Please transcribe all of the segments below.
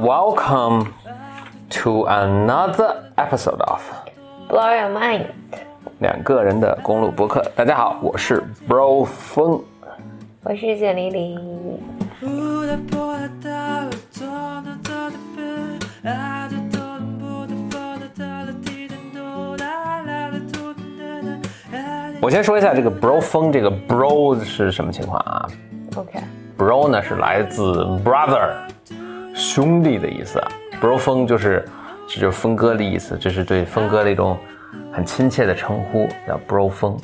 Welcome to another episode of Blow your mind，两个人的公路博客。大家好，我是 Bro 风。我是简丽丽。我先说一下这个 Bro 风，这个 Bro 是什么情况啊 OK，？Bro 呢是来自 brother，兄弟的意思啊。Bro 风就是这就是峰哥的意思，这是对峰哥的一种很亲切的称呼，叫 Bro 风。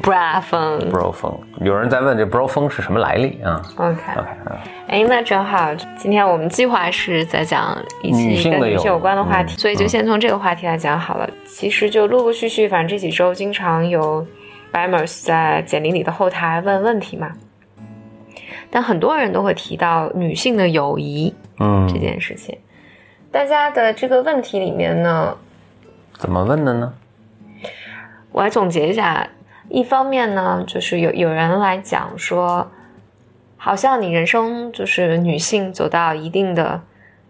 bra 风。Bro 风，有人在问这 Bro 风是什么来历啊 OK，？OK 啊，哎，那正好，今天我们计划是在讲一女期性的有跟女性有关的话题，嗯所以就先从这个话题来讲好了。其实就陆陆续续，反正这几周经常有 Bimers 在简历里的后台问问题嘛，但很多人都会提到女性的友谊嗯这，件事情。大家的这个问题里面呢，怎么问的呢？我来总结一下，一方面呢，就是有有人来讲说，好像你人生就是女性走到一定的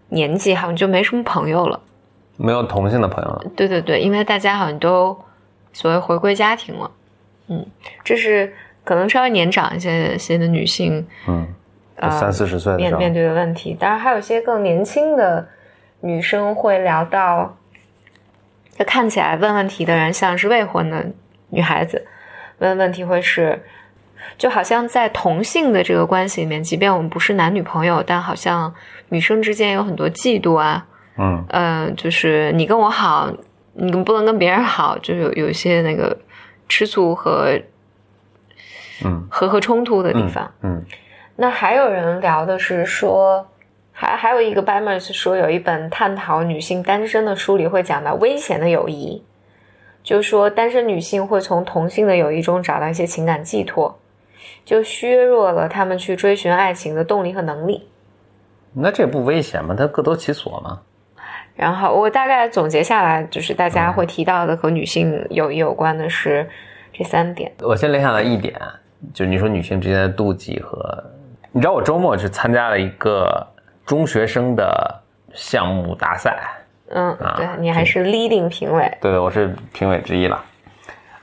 年纪，好像就没什么朋友了。没有同性的朋友了。对对对，因为大家好像都所谓回归家庭了。嗯，这是可能稍微年长一些些的女性嗯，呃三四十岁面面对的问题。当然，还有一些更年轻的女生会聊到，就看起来问问题的人像是未婚的女孩子，问问题会是，就好像在同性的这个关系里面，即便我们不是男女朋友，但好像女生之间有很多嫉妒啊，嗯嗯、就是你跟我好，你不能跟别人好，就有有一些那个吃醋和嗯和和冲突的地方。嗯那还有人聊的是说，还还有一个 Bimers 说有一本探讨女性单身的书里会讲到危险的友谊，就说单身女性会从同性的友谊中找到一些情感寄托，就削弱了她们去追寻爱情的动力和能力。那这不危险吗？它各得其所吗。然后我大概总结下来，就是大家会提到的和女性友谊有关的是这三点。我先联想到一点，就是你说女性之间的妒忌和，你知道我周末去参加了一个中学生的项目大赛，嗯，啊对你还是 leading 评委，对，我是评委之一了。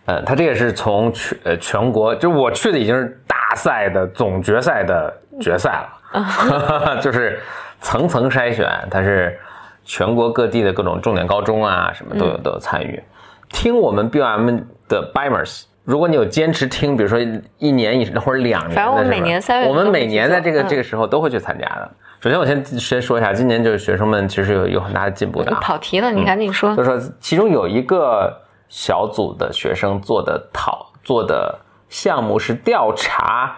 呃，他这也是从全呃全国，就我去的已经是大赛的总决赛的决赛了，就是层层筛选，它是全国各地的各种重点高中啊，什么都有、都有参与。听我们 BOM 的 Bimers，如果你有坚持听，比如说一年以上或者两年的，反正我们每年三月我们每年在这个、嗯这个时候都会去参加的。首先，我先先说一下，今年就是学生们其实有有很大的进步的啊。跑题了，你赶紧说。就说，其中有一个小组的学生做的讨做的项目是调查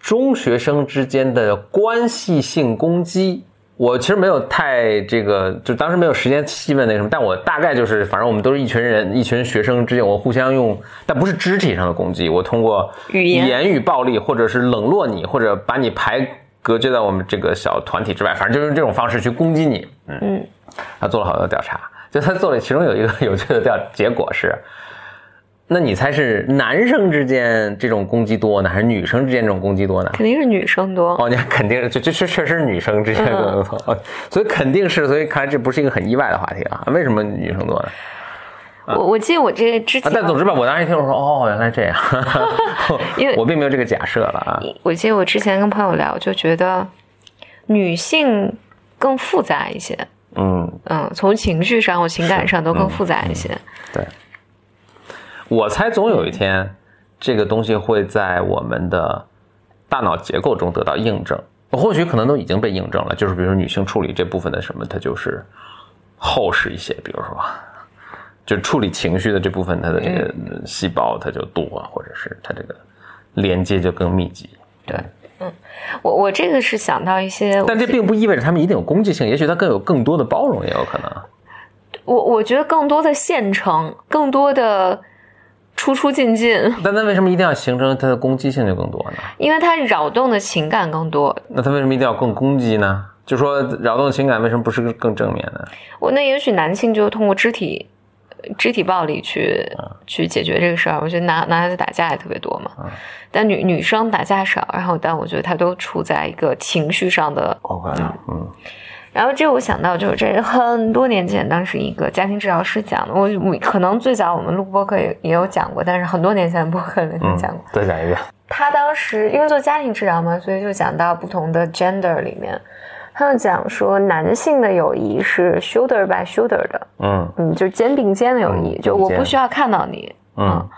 中学生之间的关系性攻击。我其实没有太这个，就当时没有时间细问那什么，但我大概就是，反正我们都是一群人，一群学生之间，我互相用，但不是肢体上的攻击，我通过语言。言语暴力，或者是冷落你，或者把你排隔绝在我们这个小团体之外，反正就是这种方式去攻击你。嗯嗯，他做了好多调查，就他做了，其中有一个有趣的调结果是，那你猜是男生之间这种攻击多呢，还是女生之间这种攻击多呢？肯定是女生多。哦，你看肯定是，这这确确实是女生之间更多，哦所以肯定是，所以看来这不是一个很意外的话题啊。为什么女生多呢？我我记得我这个之啊前，，但总之吧，我当时一听我说，哦，原来这样，因为我并没有这个假设了啊。我记得我之前跟朋友聊，就觉得女性更复杂一些，嗯，嗯，从情绪上或情感上都更复杂一些。对，我猜总有一天，这个东西会在我们的大脑结构中得到印证，或许可能都已经被印证了。就是比如说女性处理这部分的什么，它就是厚实一些，比如说。就处理情绪的这部分，它的这个细胞它就多，或者是它这个连接就更密集。对，嗯，我我这个是想到一些，但这并不意味着他们一定有攻击性，也许它更有更多的包容，也有可能。我我觉得更多的现成，更多的出出进进，但 那为什么一定要形成它的攻击性就更多呢？因为它扰动的情感更多。那它为什么一定要更攻击呢？就说扰动情感为什么不是更正面呢？我那也许男性就通过肢体肢体暴力去、去解决这个事儿。我觉得男男孩子打架也特别多嘛，嗯但女女生打架少，然后但我觉得他都处在一个情绪上的。OK，嗯然后这我想到就是这是很多年前，当时一个家庭治疗师讲的，我我可能最早我们录播客也也有讲过，但是很多年前的播客里面嗯讲过。，再讲一遍。他当时因为做家庭治疗嘛，所以就讲到不同的 gender 里面，他就讲说男性的友谊是 shoulder by shoulder 的，嗯嗯，就是肩并肩的友谊，嗯就我不需要看到你，嗯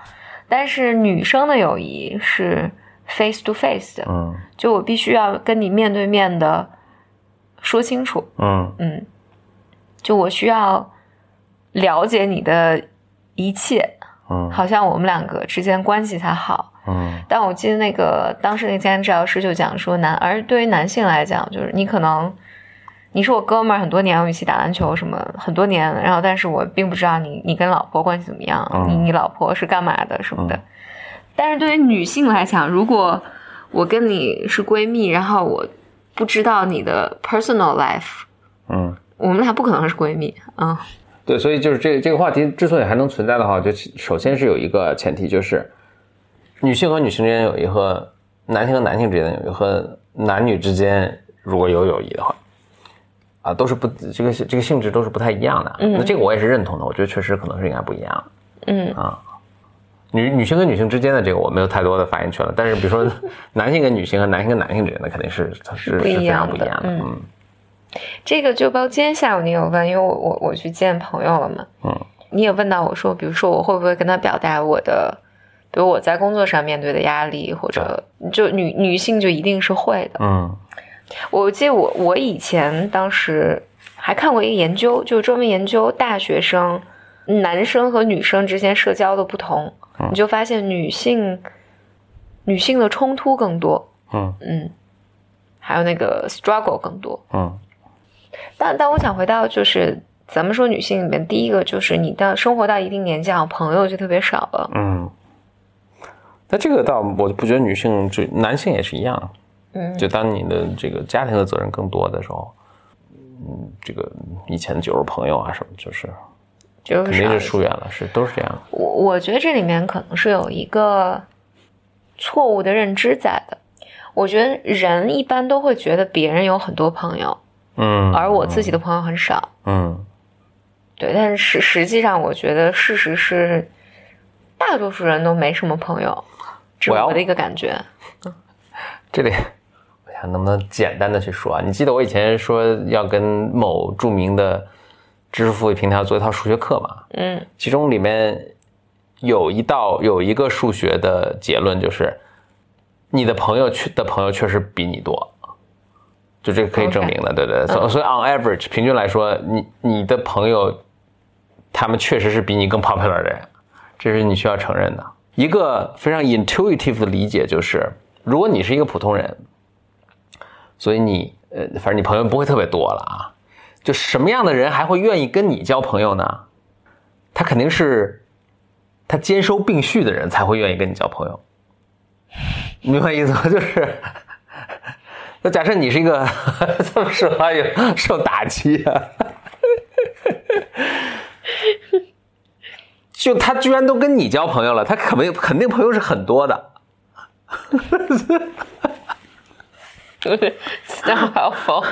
但是女生的友谊是 face to face 的，嗯就我必须要跟你面对面的说清楚，嗯。嗯，就我需要了解你的一切，嗯。好像我们两个之间关系才好。嗯。但我记得那个当时那个家庭治疗师就讲说男，而对于男性来讲，就是你可能你是我哥们儿，很多年我们一起打篮球什么很多年，然后但是我并不知道你你跟老婆关系怎么样，嗯。你你老婆是干嘛的什么的。但是对于女性来讲，如果我跟你是闺蜜，然后我不知道你的 personal life，嗯，我们俩不可能是闺蜜，嗯。对，所以就是这这个话题之所以还能存在的话，就首先是有一个前提，就是女性和女性之间有友谊和男性和男性之间的友谊和男女之间如果有友谊的话，啊，都是不这个这个性质都是不太一样的。嗯。那这个我也是认同的，我觉得确实可能是应该不一样的。嗯女女性跟女性之间的这个我没有太多的发言权了，但是比如说 男性跟女性和男性跟男性之间的肯定是是是非常不一样的。嗯嗯这个就包括今天下午你有问，因为我我我去见朋友了嘛，嗯你也问到我说，比如说我会不会跟他表达我的，比如我在工作上面对的压力，或者就女女性就一定是会的。嗯我记得我我以前当时还看过一个研究，就是专门研究大学生男生和女生之间社交的不同，嗯。你就发现女性女性的冲突更多，嗯。嗯，还有那个 struggle 更多。嗯。但但我想回到就是咱们说女性里面，第一个就是你到生活到一定年纪，朋友就特别少了。嗯。那这个倒我不觉得女性这男性也是一样，嗯，就当你的这个家庭的责任更多的时候，嗯，这个以前的酒肉朋友啊什么，就是就是肯定是。疏远了，是都是这样的。我我觉得这里面可能是有一个错误的认知在的。我觉得人一般都会觉得别人有很多朋友，嗯，而我自己的朋友很少。嗯对，但是实实际上，我觉得事实是，大多数人都没什么朋友，这是我要的一个感觉。这里我想能不能简单的去说啊？你记得我以前说要跟某著名的知识付费平台做一套数学课嘛？嗯其中里面有一道有一个数学的结论，就是你的朋友确的朋友确实比你多，就这个可以证明的，对对。所所以 on average 平均来说，你你的朋友他们确实是比你更 popular 的人，这是你需要承认的。一个非常 intuitive 的理解就是，如果你是一个普通人，所以你呃，反正你朋友不会特别多了啊。就什么样的人还会愿意跟你交朋友呢？他肯定是他兼收并蓄的人才会愿意跟你交朋友，明白意思吗？就是，那假设你是一个 这么说话有受打击啊，就他居然都跟你交朋友了，他肯定肯定朋友是很多的，就是 still helpful。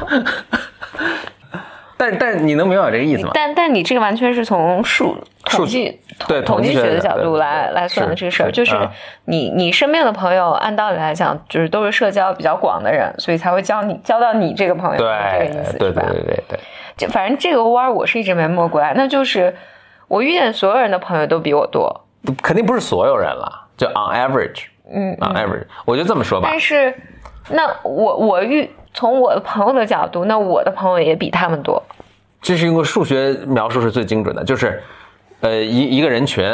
但但你能明白我这个意思吗？但但你这个完全是从数数统计对统计学的角度来来算的这个事儿，就是嗯你你身边的朋友，按道理来讲，就是都是社交比较广的人，所以才会交你交到你这个朋友，对这个意思对是吧？对对对对，就反正这个弯儿我是一直没摸过来，那就是我遇见所有人的朋友都比我多，肯定不是所有人了，就 on average，嗯，on average，我就这么说吧但，是那我我遇从我的朋友的角度，那我的朋友也比他们多，这是一个数学描述是最精准的，就是，呃，一一个人群，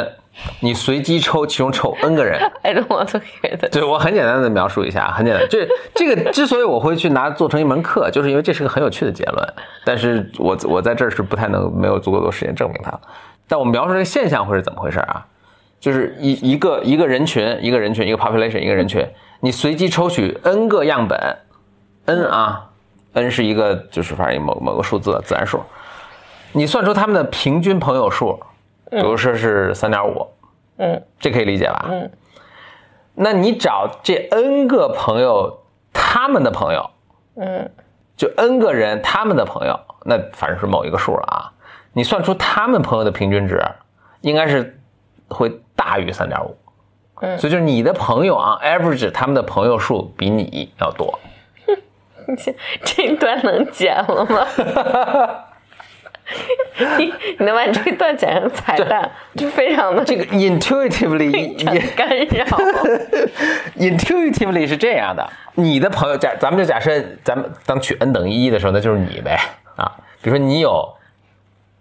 你随机抽其中抽 n 个人，I don't want to hear that。对我很简单的描述一下，很简单。这这个之所以我会去拿做成一门课，就是因为这是个很有趣的结论。但是我我在这儿是不太能没有足够多时间证明它。但我描述这个现象会是怎么回事啊？就是一一个一个人群，一个人群，一个 population，一个人群，你随机抽取 n 个样本，n 啊，n 是一个就是反正某某个数字自然数，你算出他们的平均朋友数，比如说是三点五，嗯。这可以理解吧？嗯，那你找这 n 个朋友，他们的朋友，嗯。就 n 个人他们的朋友，那反正是某一个数了啊。你算出他们朋友的平均值，应该是会大于三点五。嗯所以就是你的朋友啊，average 他们的朋友数比你要多。这 这一段能剪了吗？你 你能把这一段剪成彩蛋，就非常的这个 intuitively 也干扰。intuitively 是这样的，你的朋友假，咱们就假设咱们当取 n 等于一的时候，那就是你呗啊。比如说你有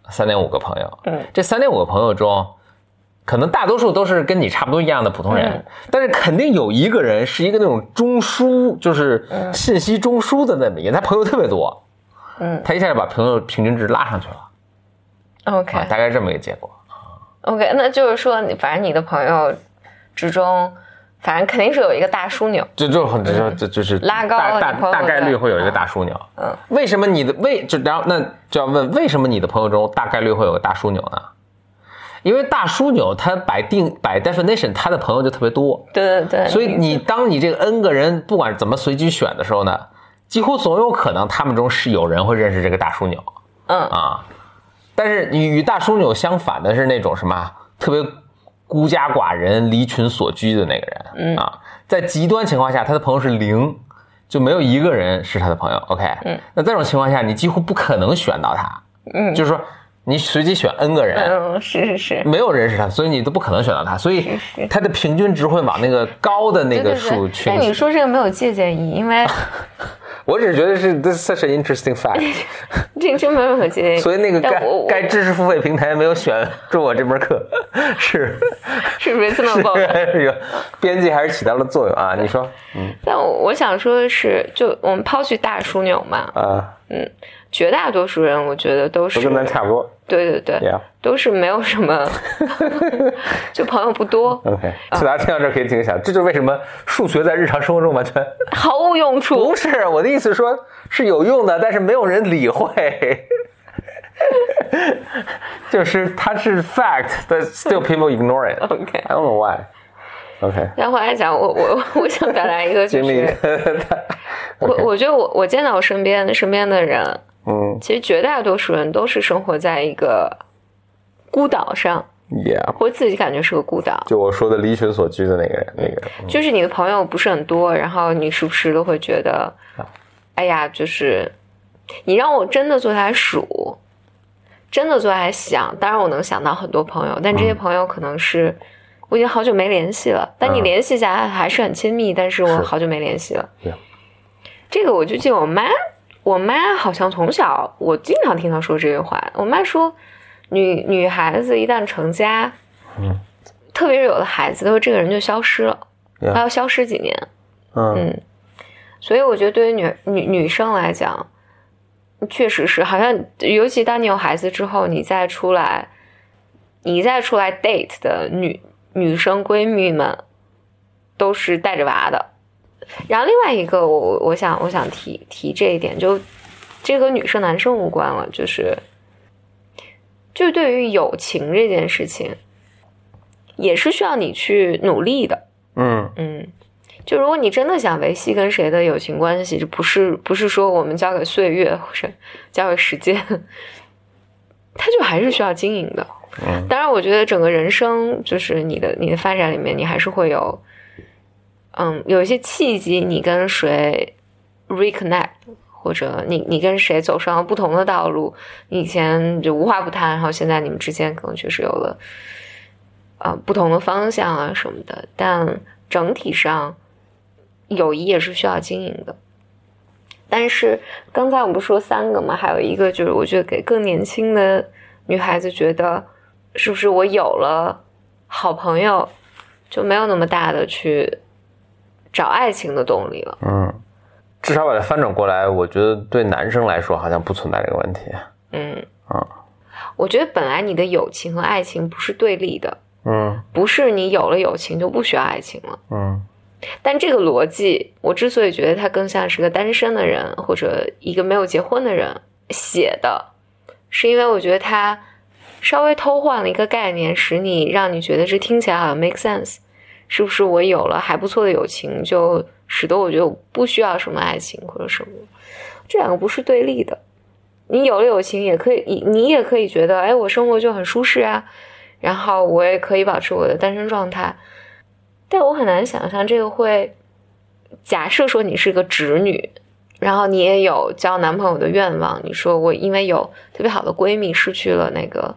三点五个朋友，嗯，这三点五个朋友中，可能大多数都是跟你差不多一样的普通人，嗯。但是肯定有一个人是一个那种中枢，就是信息中枢的那么一个，他朋友特别多，嗯。他一下就把朋友平均值拉上去了。OK 啊，大概是这么一个结果。OK，那就是说你反正你的朋友之中，反正肯定是有一个大枢纽。就就很就就就是嗯。拉高大大概率会有一个大枢纽。嗯，为什么你的为就然后那就要问为什么你的朋友中大概率会有个大枢纽呢？因为大枢纽它摆定摆 definition，他的朋友就特别多，对对对，所以你当你这个 n 个人不管怎么随机选的时候呢，几乎总有可能他们中是有人会认识这个大枢纽嗯。啊。但是你与大枢纽相反的是那种什么特别孤家寡人、离群所居的那个人，嗯。啊，在极端情况下，他的朋友是零，就没有一个人是他的朋友。OK，嗯，那这种情况下，你几乎不可能选到他，嗯。就是说你随机选 n 个人，嗯，是是是。没有人是他，所以你都不可能选到他，所以他的平均值会往那个高的那个数去但你。说这个没有借鉴意义，因为 我只是觉得是 this is such an interesting fact，这个真没有借鉴意义。所以那个该该知识付费平台没有选中我这门课，是 是的。是有编辑还是起到了作用啊？你说，嗯但我我想说的是，就我们抛去大枢纽嘛，啊，绝大多数人我觉得都是都跟咱差不多对对对，Yeah。都是没有什么，就朋友不多，OK，所以大家听到这儿可以听一下，这就是为什么数学在日常生活中完全 毫无用处不。是我的意思，说是有用的，但是没有人理会。就是它是 fact，but still people ignore it. OK I don't know why. OK，然后来讲，我我我想表达一个，就是，我我觉得我我见到我身边身边的人，嗯。其实绝大多数人都是生活在一个孤岛上，，Yeah，我自己感觉是个孤岛。就我说的离群所居的那个人，那个人，就是你的朋友不是很多，然后你时不时都会觉得，啊哎呀，就是你让我真的坐下来数，真的坐下来想，当然我能想到很多朋友，但这些朋友可能是我已经好久没联系了，但你嗯联系起来还是很亲密，但是我是。好久没联系了。对这个我就记得我妈，我妈好像从小我经常听她说这句话，我妈说，女女孩子一旦成家，嗯，特别是有了孩子，她说这个人就消失了。她要消失几年，嗯嗯，所以我觉得对于女女女生来讲，确实是好像，尤其当你有孩子之后，你再出来，你再出来 date 的女女生闺蜜们，都是带着娃的。然后另外一个，我我我想我想提提这一点，就这和女生男生无关了，就是就对于友情这件事情，也是需要你去努力的。嗯嗯，就如果你真的想维系跟谁的友情关系，就不是不是说我们交给岁月或者交给时间，它就还是需要经营的。嗯当然，我觉得整个人生就是你的你的发展里面，你还是会有，嗯，有一些契机，你跟谁 reconnect，或者你你跟谁走上了不同的道路，你以前就无话不谈，然后现在你们之间可能确实有了，呃，不同的方向啊什么的，但整体上，友谊也是需要经营的。但是刚才我们不说三个嘛，还有一个就是我觉得给更年轻的女孩子觉得，是不是我有了好朋友，就没有那么大的去找爱情的动力了？嗯，至少把它翻转过来，我觉得对男生来说好像不存在这个问题。嗯啊我觉得本来你的友情和爱情不是对立的，嗯不是你有了友情就不需要爱情了。嗯但这个逻辑，我之所以觉得它更像是个单身的人或者一个没有结婚的人写的，是因为我觉得他稍微偷换了一个概念，使你让你觉得这听起来好像 make sense，是不是？我有了还不错的友情，就使得我觉得我不需要什么爱情或者什么，这两个不是对立的。你有了友情，也可以，你你也可以觉得，哎，我生活就很舒适啊，然后我也可以保持我的单身状态。但我很难想象这个会，假设说你是个直女。然后你也有交男朋友的愿望，你说我因为有特别好的闺蜜，失去了那个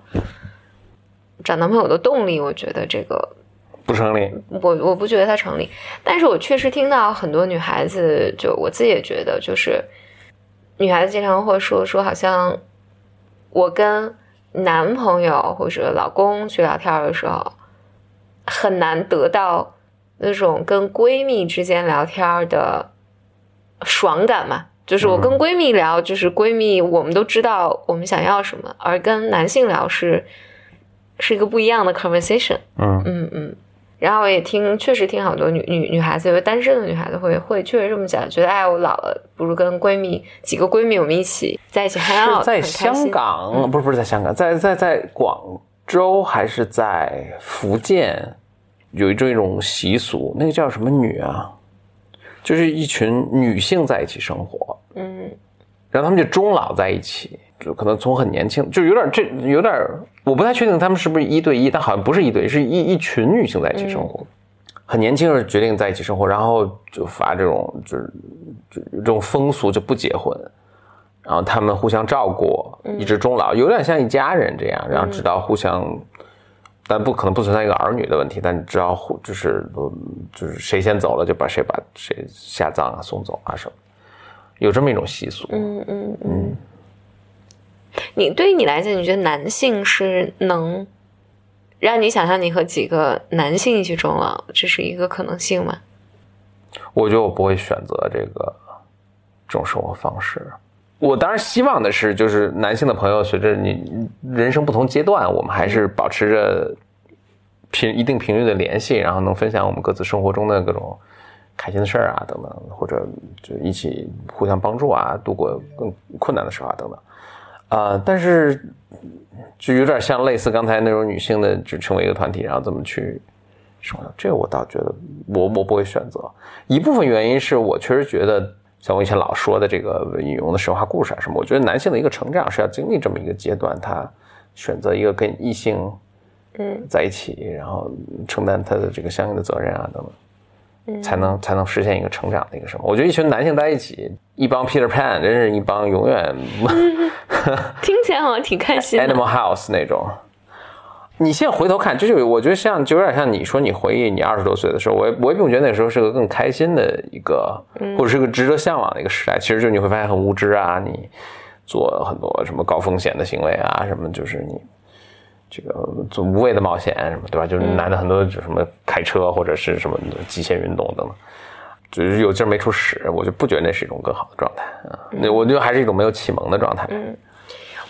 找男朋友的动力，我觉得这个不成立。我我不觉得它成立，但是我确实听到很多女孩子，就我自己也觉得，就是女孩子经常会说说，好像我跟男朋友或者老公去聊天的时候，很难得到那种跟闺蜜之间聊天的。爽感嘛，就是我跟闺蜜聊，就是闺蜜，我们都知道我们想要什么，而跟男性聊是是一个不一样的 conversation。嗯嗯嗯。然后我也听，确实听好多女女女孩子，因为单身的女孩子会会确实这么讲，觉得哎，我老了，不如跟闺蜜几个闺蜜我们一起在一起 hang out。在香港，不是不是在香港，在在在广州还是在福建，有一种一种习俗，那个叫什么女啊？就是一群女性在一起生活，嗯，然后他们就终老在一起，就可能从很年轻，就有点这有点，我不太确定他们是不是一对一，但好像不是一对，是一一群女性在一起生活，很年轻时决定在一起生活，然后就发这种就是就这种风俗就不结婚，然后他们互相照顾，一直终老，有点像一家人这样，然后直到互相。但不可能不存在一个儿女的问题，但你知道，就是就是谁先走了，就把谁把谁下葬啊、送走啊什么，有这么一种习俗。嗯嗯嗯。你对于你来讲，你觉得男性是能让你想象你和几个男性一起终老，这是一个可能性吗？我觉得我不会选择这个这种生活方式。我当然希望的是，就是男性的朋友，随着你人生不同阶段，我们还是保持着频一定频率的联系，然后能分享我们各自生活中的各种开心的事儿啊，等等，或者就一起互相帮助啊，度过更困难的时候啊，等等。啊，但是就有点像类似刚才那种女性的，就成为一个团体，然后怎么去生活，这个我倒觉得我我不会选择。一部分原因是我确实觉得。像我以前老说的这个引用的神话故事啊什么，我觉得男性的一个成长是要经历这么一个阶段，他选择一个跟异性嗯在一起，然后承担他的这个相应的责任啊等等，才能才能实现一个成长的一个什么？我觉得一群男性在一起，一帮 Peter Pan，真是一帮永远 听起来好像挺开心，Animal House 那种。你现在回头看，就是我觉得像就有点像你说你回忆你二十多岁的时候，我我也并不觉得那时候是个更开心的一个，或者是个值得向往的一个时代。其实就你会发现很无知啊，你做很多什么高风险的行为啊，什么就是你这个做无谓的冒险什么，对吧？就是男的很多就什么开车或者是什么极限运动等等，就是有劲儿没处使，我就不觉得那是一种更好的状态啊。那我觉得还是一种没有启蒙的状态。嗯，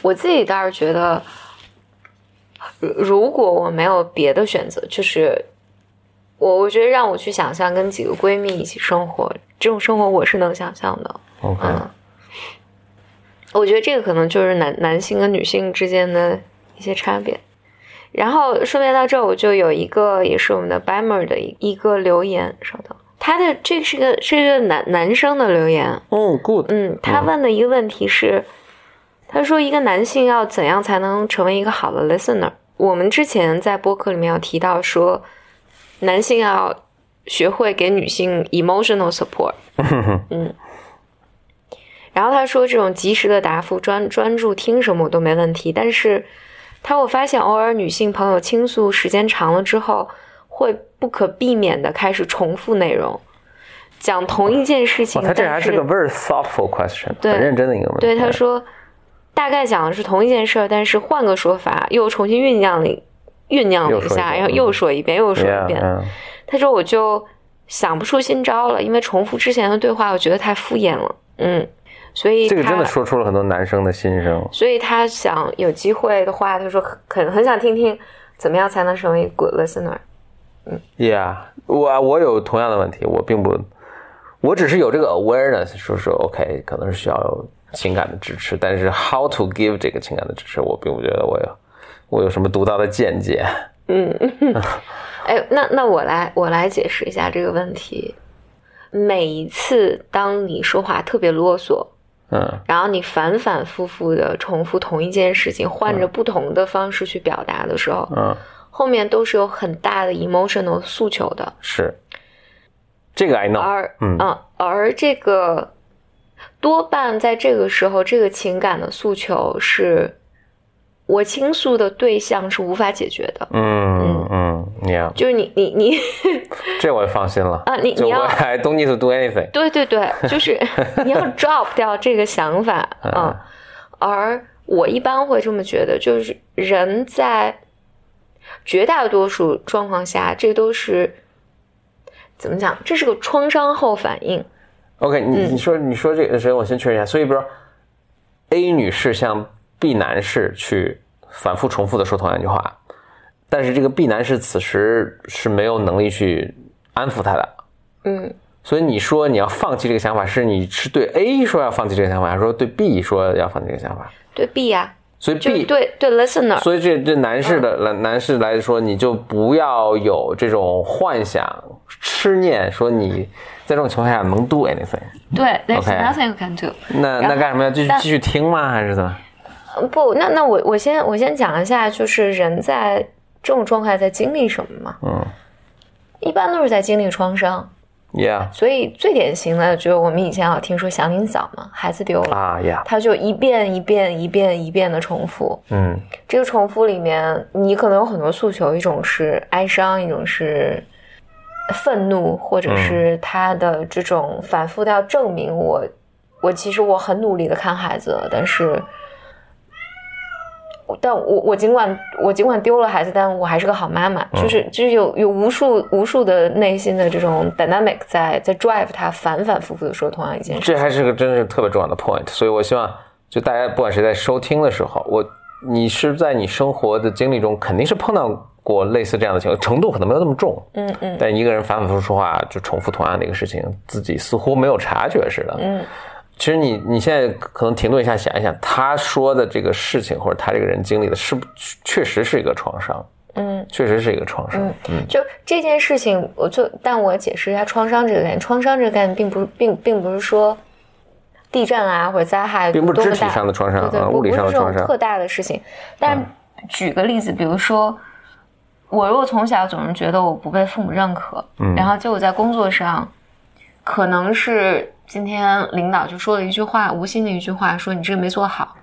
我自己倒是觉得。如果我没有别的选择，就是我我觉得让我去想象跟几个闺蜜一起生活，这种生活我是能想象的。嗯，我觉得这个可能就是男男性跟女性之间的一些差别。然后顺便到这，我就有一个也是我们的 Bammer 的一一个留言，稍等，他的这是个是一个男男生的留言。哦，Good。嗯，他问的一个问题是。他说：“一个男性要怎样才能成为一个好的 listener？我们之前在播客里面有提到说，男性要学会给女性 emotional support。嗯，然后他说这种及时的答复、专专注听什么我都没问题，但是他我发现偶尔女性朋友倾诉时间长了之后，会不可避免的开始重复内容，讲同一件事情。他这还是个 very thoughtful question，很认真的一个问题。对他说。”大概讲的是同一件事儿，但是换个说法，又重新酝酿了酝酿了一下，然后又说一遍，又说一遍。他说：“我就想不出新招了，因为重复之前的对话，我觉得太敷衍了。”嗯，所以这个真的说出了很多男生的心声。所以他想有机会的话，他说很很想听听怎么样才能成为 good listener。嗯，Yeah，我我有同样的问题，我并不，我只是有这个 awareness，说说 OK，可能是需要。情感的支持，但是 how to give 这个情感的支持，我并不觉得我有，我有什么独到的见解。嗯，哎，那那我来我来解释一下这个问题。每一次当你说话特别啰嗦，嗯。然后你反反复复的重复同一件事情，换着不同的方式去表达的时候，嗯，后面都是有很大的 emotional 诉求的。是，这个 I know。而嗯。嗯，而这个多半在这个时候，这个情感的诉求是我倾诉的对象是无法解决的。嗯。嗯，Yeah，就是你你你，这我放心了。啊你你要 I don't need to do anything。对对对，就是你要 drop 掉这个想法嗯啊。而我一般会这么觉得，就是人在绝大多数状况下，这都是怎么讲？这是个创伤后反应。OK，你嗯你说你说这个，首先我先确认一下，所以比如说 A 女士向 B 男士去反复重复的说同样一句话，但是这个 B 男士此时是没有能力去安抚他的，嗯，所以你说你要放弃这个想法，是你是对 A 说要放弃这个想法，还是说对 B 说要放弃这个想法？对 B 呀、所以 B 对对 listener，所以这这男士的男男士来说，你就不要有这种幻想、痴念，说你在这种情况下能 do anything。对，there's OK nothing you can do。那那干什么要继续继续听吗？还是怎么？呃不，那那我我先我先讲一下，就是人在这种状态在经历什么嘛？嗯。一般都是在经历创伤，，Yeah。所以最典型的就是我们以前有听说祥林嫂嘛，孩子丢了，啊，Yeah，他就一遍一遍一遍一遍的重复。嗯。这个重复里面，你可能有很多诉求，一种是哀伤，一种是愤怒，或者是他的这种反复的要证明我，我其实我很努力的看孩子，但是，但我我尽管我尽管丢了孩子，但我还是个好妈妈，就是就是有有无数无数的内心的这种 dynamic 在在 drive 他反反复复的说同样一件事。这还是个真是特别重要的 point，所以我希望就大家不管谁在收听的时候，我你是在你生活的经历中肯定是碰到过类似这样的情况，程度可能没有那么重，嗯嗯。但一个人反反复复说话就重复同样的一个事情，自己似乎没有察觉似的，嗯其实你你现在可能停顿一下，想一想，他说的这个事情或者他这个人经历的是不确实是一个创伤，嗯。确实是一个创伤，嗯就这件事情，我就但我解释一下创伤这个概念。创伤这个概念并不并并不是说地震啊或者灾害并不是肢体上的创伤对对，啊物理上的创伤特大的事情。但举个例子，比如说我如果从小总是觉得我不被父母认可，嗯然后结果在工作上，可能是今天领导就说了一句话，无心的一句话，说你这个没做好。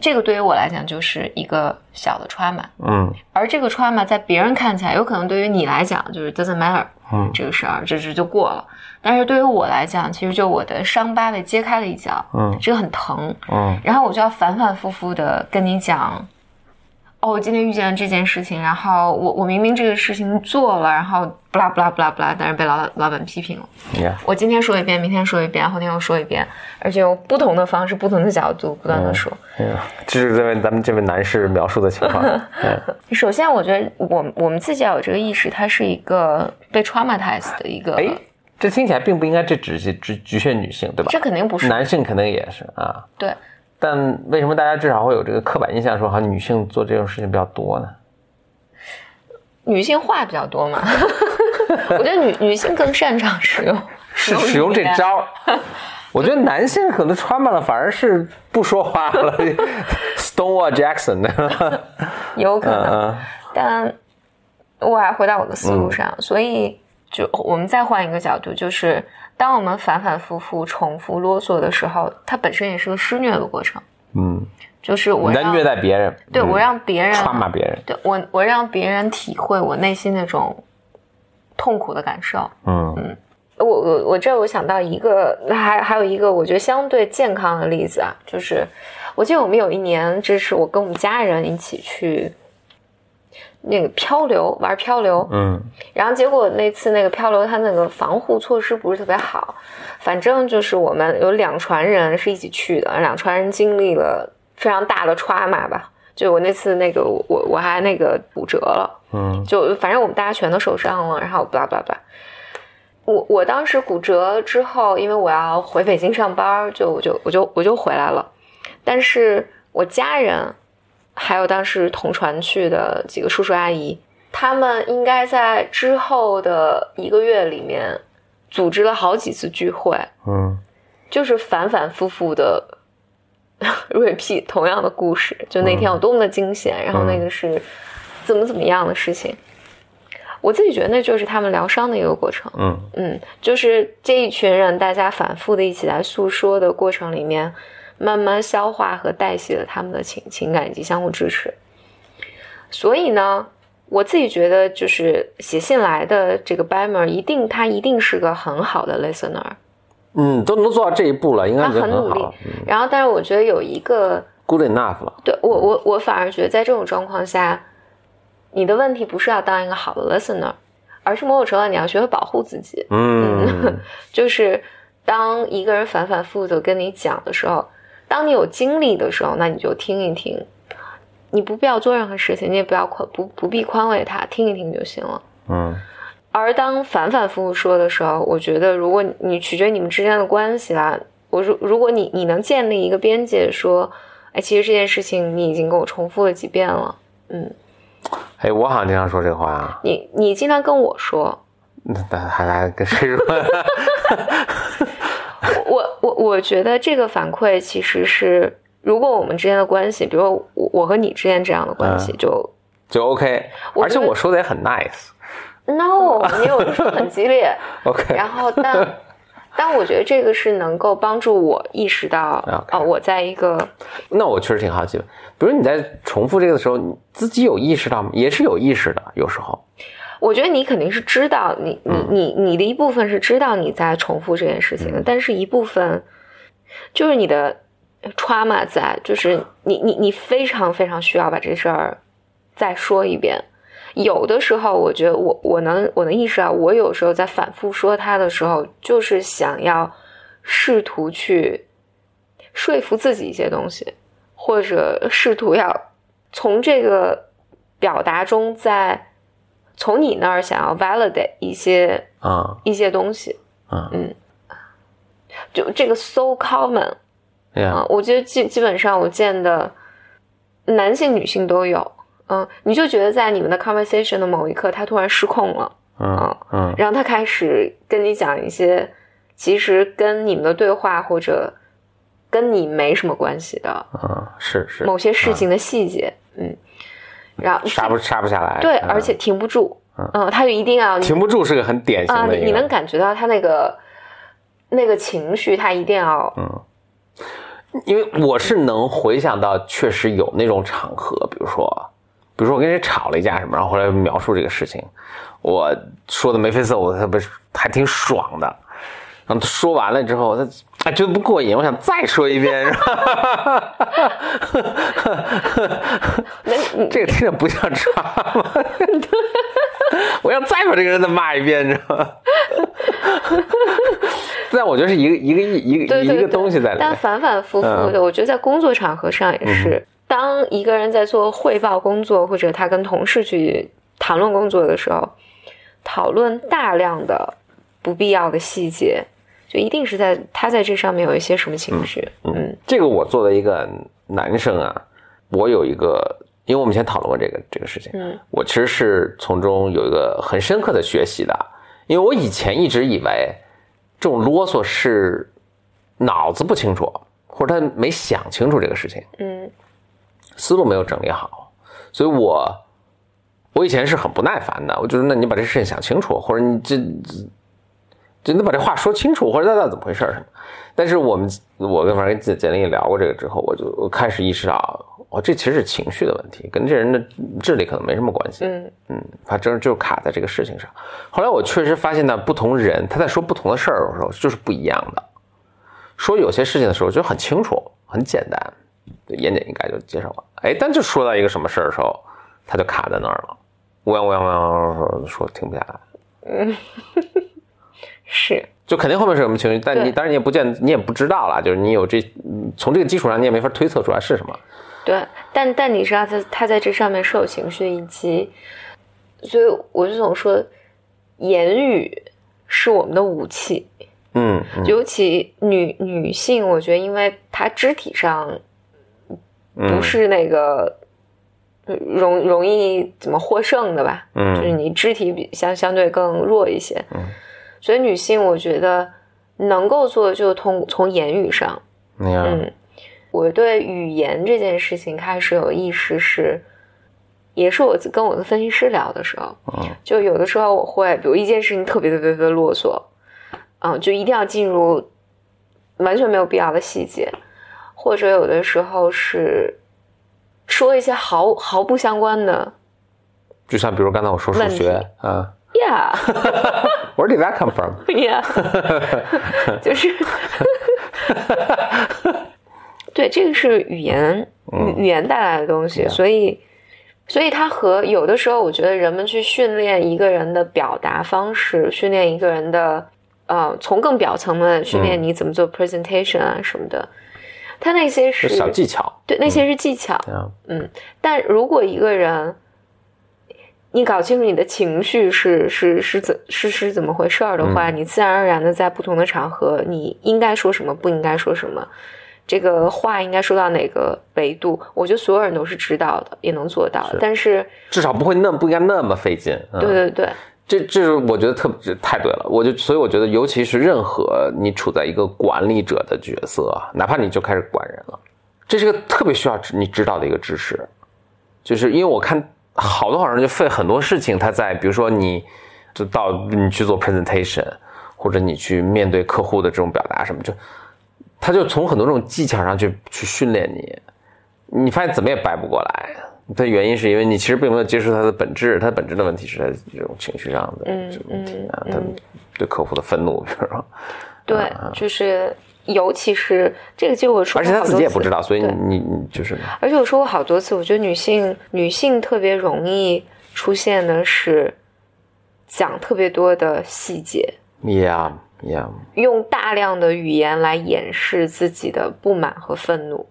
这个对于我来讲就是一个小的 trauma，嗯。而这个 trauma 在别人看起来，有可能对于你来讲就是 doesn't matter，嗯。这个事儿这这就过了。但是对于我来讲，其实就我的伤疤被揭开了一角，嗯。这个很疼，嗯。然后我就要反反复复的跟你讲，哦，我今天遇见了这件事情，然后我我明明这个事情做了，然后不啦不啦不啦不啦，但是被老板老板批评了。，Yeah，我今天说一遍，明天说一遍，后天又说一遍，而且用不同的方式、不同的角度不断的说。Yeah，这是这位咱们这位男士描述的情况，嗯 首先，我觉得我我们自己要有这个意识，它是一个被 traumatized 的一个，哎，这听起来并不应该这只是只局限女性，对吧？这肯定不是男性肯定也是啊。对。但为什么大家至少会有这个刻板印象，说好像女性做这种事情比较多呢？女性话比较多嘛，我觉得女女性更擅长使用 是使用这招。我觉得男性可能穿满了，反而是不说话了。Stonewall Jackson 的，有可能，嗯但我还回到我的思路上，所以就我们再换一个角度，就是当我们反反复复、重复啰嗦的时候，它本身也是个施虐的过程，嗯，就是我在虐待别人，对我让别人穿骂别人，对我我让别人体会我内心那种痛苦的感受。嗯我我我这我想到一个，还还有一个我觉得相对健康的例子啊，就是我记得我们有一年，这是我跟我们家人一起去那个漂流玩漂流，嗯然后结果那次那个漂流，它那个防护措施不是特别好，反正就是我们有两船人是一起去的，两船人经历了非常大的 trauma 吧。就我那次那个我我还那个骨折了，嗯就反正我们大家全都受伤了，然后巴拉巴拉巴拉。我我当时骨折之后，因为我要回北京上班，就我就我就我就回来了。但是我家人还有当时同船去的几个叔叔阿姨，他们应该在之后的一个月里面组织了好几次聚会，嗯就是反反复复的 repeat 同样的故事，就那天有多么的惊险，然后那个是怎么怎么样的事情。我自己觉得那就是他们疗伤的一个过程。嗯嗯，就是这一群人大家反复的一起来诉说的过程里面，慢慢消化和代谢了他们的情情感以及相互支持。所以呢，我自己觉得就是写信来的这个 Baimer 一定他一定是个很好的 listener，嗯，都能做到这一步了，应该他很努力然后，但是我觉得有一个，，good enough 了。对我我我反而觉得在这种状况下，你的问题不是要当一个好的 listener，而是某种程度上你要学会保护自己。嗯 就是当一个人反反复复的跟你讲的时候，当你有精力的时候，那你就听一听。你不必要做任何事情，你也不要宽不不必宽慰他，听一听就行了。嗯而当反反复复说的时候，我觉得如果你取决于你们之间的关系啦，我如如果你你能建立一个边界，说，哎，其实这件事情你已经跟我重复了几遍了，嗯，哎，我好像经常说这话啊，你你经常跟我说，那那还还跟谁说？我觉得这个反馈其实是，如果我们之间的关系，比如说我我和你之间这样的关系，嗯就就 OK，而且我说的也很 nice。no，你有的时候很激烈，OK，然后但但我觉得这个是能够帮助我意识到 哦，我在一个那我确实挺好奇的，比如你在重复这个的时候，你自己有意识到吗？也是有意识的，有时候。我觉得你肯定是知道，你你你你的一部分是知道你在重复这件事情的，但是一部分就是你的 trauma 在，就是你你你非常非常需要把这事儿再说一遍。有的时候，我觉得我我能我能意识到，我有时候在反复说它的时候，就是想要试图去说服自己一些东西，或者试图要从这个表达中再从你那儿想要 validate 一些啊。一些东西，嗯就这个 so common 啊、呀，我觉得基基本上我见的男性、女性都有，嗯，你就觉得在你们的 conversation 的某一刻，他突然失控了，嗯嗯然后他开始跟你讲一些其实跟你们的对话或者跟你没什么关系的嗯，是是，某些事情的细节，嗯，然后刹不刹不下来。对，嗯而且停不住，嗯，他就一定要停不住是个很典型啊，的你能感觉到他那个那个情绪，他一定要，嗯因为我是能回想到，确实有那种场合，比如说，比如说我跟人吵了一架什么，然后后来描述这个事情，我说的眉飞色舞，他不是还挺爽的。然后他说完了之后，他哎觉得不过瘾，我想再说一遍。这个听着不像抓吗？我要再把这个人再骂一遍，你知道吗？但我觉得是一个一个一一个一个东西在里面。但反反复复嗯。的，我觉得在工作场合上也是，当一个人在做汇报工作，或者他跟同事去谈论工作的时候，讨论大量的不必要的细节，就一定是在他在这上面有一些什么情绪，嗯这个我作为一个男生啊，我有一个，因为我们以前讨论过这个这个事情，嗯。我其实是从中有一个很深刻的学习的，因为我以前一直以为这种啰嗦是脑子不清楚，或者他没想清楚这个事情，嗯思路没有整理好，所以我我以前是很不耐烦的，我觉得那你把这事情想清楚，或者你这就你把这话说清楚，或者那那怎么回事什么。但是我们我跟反正跟简简历也聊过这个之后，我就我开始意识到，哦，这其实是情绪的问题，跟这人的智力可能没什么关系。嗯嗯，他真就卡在这个事情上。后来我确实发现呢，不同人他在说不同的事儿的时候就是不一样的。说有些事情的时候就很清楚、很简单，对言简意赅就介绍了。哎，但就说到一个什么事儿的时候，他就卡在那儿了，乌泱乌泱乌泱说说停不下来，是，就肯定后面是什么情绪，但你对。当然你也不见你也不知道了，就是你有这嗯从这个基础上你也没法推测出来是什么。对，但但你知道他他在这上面是有情绪的，以及，所以我就总说，言语是我们的武器，嗯，嗯。尤其女女性，我觉得因为她肢体上不是那个容容易怎么获胜的吧，嗯。就是你肢体比相相对更弱一些，嗯所以女性我觉得能够做的就通从言语上，嗯，我对语言这件事情开始有意识是，也是我跟我的分析师聊的时候，嗯。就有的时候我会，比如一件事情特别特别特别啰嗦，嗯，就一定要进入完全没有必要的细节，或者有的时候是说一些毫毫不相关的就像比如刚才我说数学啊，yeah ，Where did that come from？yeah，就是，对，这个是语言语语言带来的东西，Yeah。所以。所以它和有的时候，我觉得人们去训练一个人的表达方式，训练一个人的呃，从更表层的训练你怎么做 presentation 啊什么的，它那些是小技巧，对，那些是技巧。嗯，但如果一个人，你搞清楚你的情绪是是是怎是是怎么回事儿的话，你自然而然的在不同的场合，你应该说什么，不应该说什么，这个话应该说到哪个维度，我觉得所有人都是知道的，也能做到的。但是，至少不会那么不应该那么费劲。嗯。对对对，这这是我觉得特别太对了，我就所以我觉得，尤其是任何你处在一个管理者的角色，哪怕你就开始管人了，这是个特别需要你知道的一个知识，就是因为我看好多好多人就费很多事情，他在比如说你就到你去做 presentation，或者你去面对客户的这种表达什么，就他就从很多这种技巧上去去训练你，你发现怎么也掰不过来。的原因是因为你其实并没有接触它的本质，它本质的问题是在这种情绪上的嗯这种问题嗯啊，他嗯对客户的愤怒，比如说，对，就是尤其是这个，就我说而且他自己也不知道。所以你你就是而且我说过好多次，我觉得女性女性特别容易出现的是讲特别多的细节，yeah yeah，用大量的语言来掩饰自己的不满和愤怒，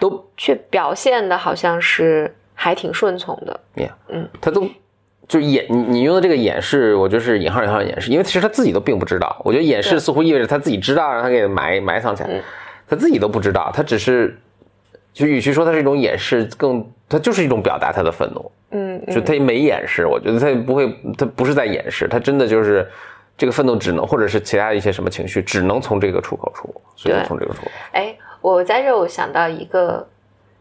都却表现的好像是还挺顺从的。yeah，嗯，他都就掩你你用的这个掩饰，我觉得是引号引号的掩饰，因为其实他自己都并不知道。我觉得掩饰似乎意味着他自己知道，让他给埋埋藏起来嗯，他自己都不知道，他只是就与其说它是一种掩饰，更他就是一种表达他的愤怒。嗯，嗯。就他也没掩饰，我觉得他也不会，他不是在掩饰，他真的就是这个愤怒只能，或者是其他一些什么情绪，只能从这个出口出，所以从这个出口。哎，我在这儿我想到一个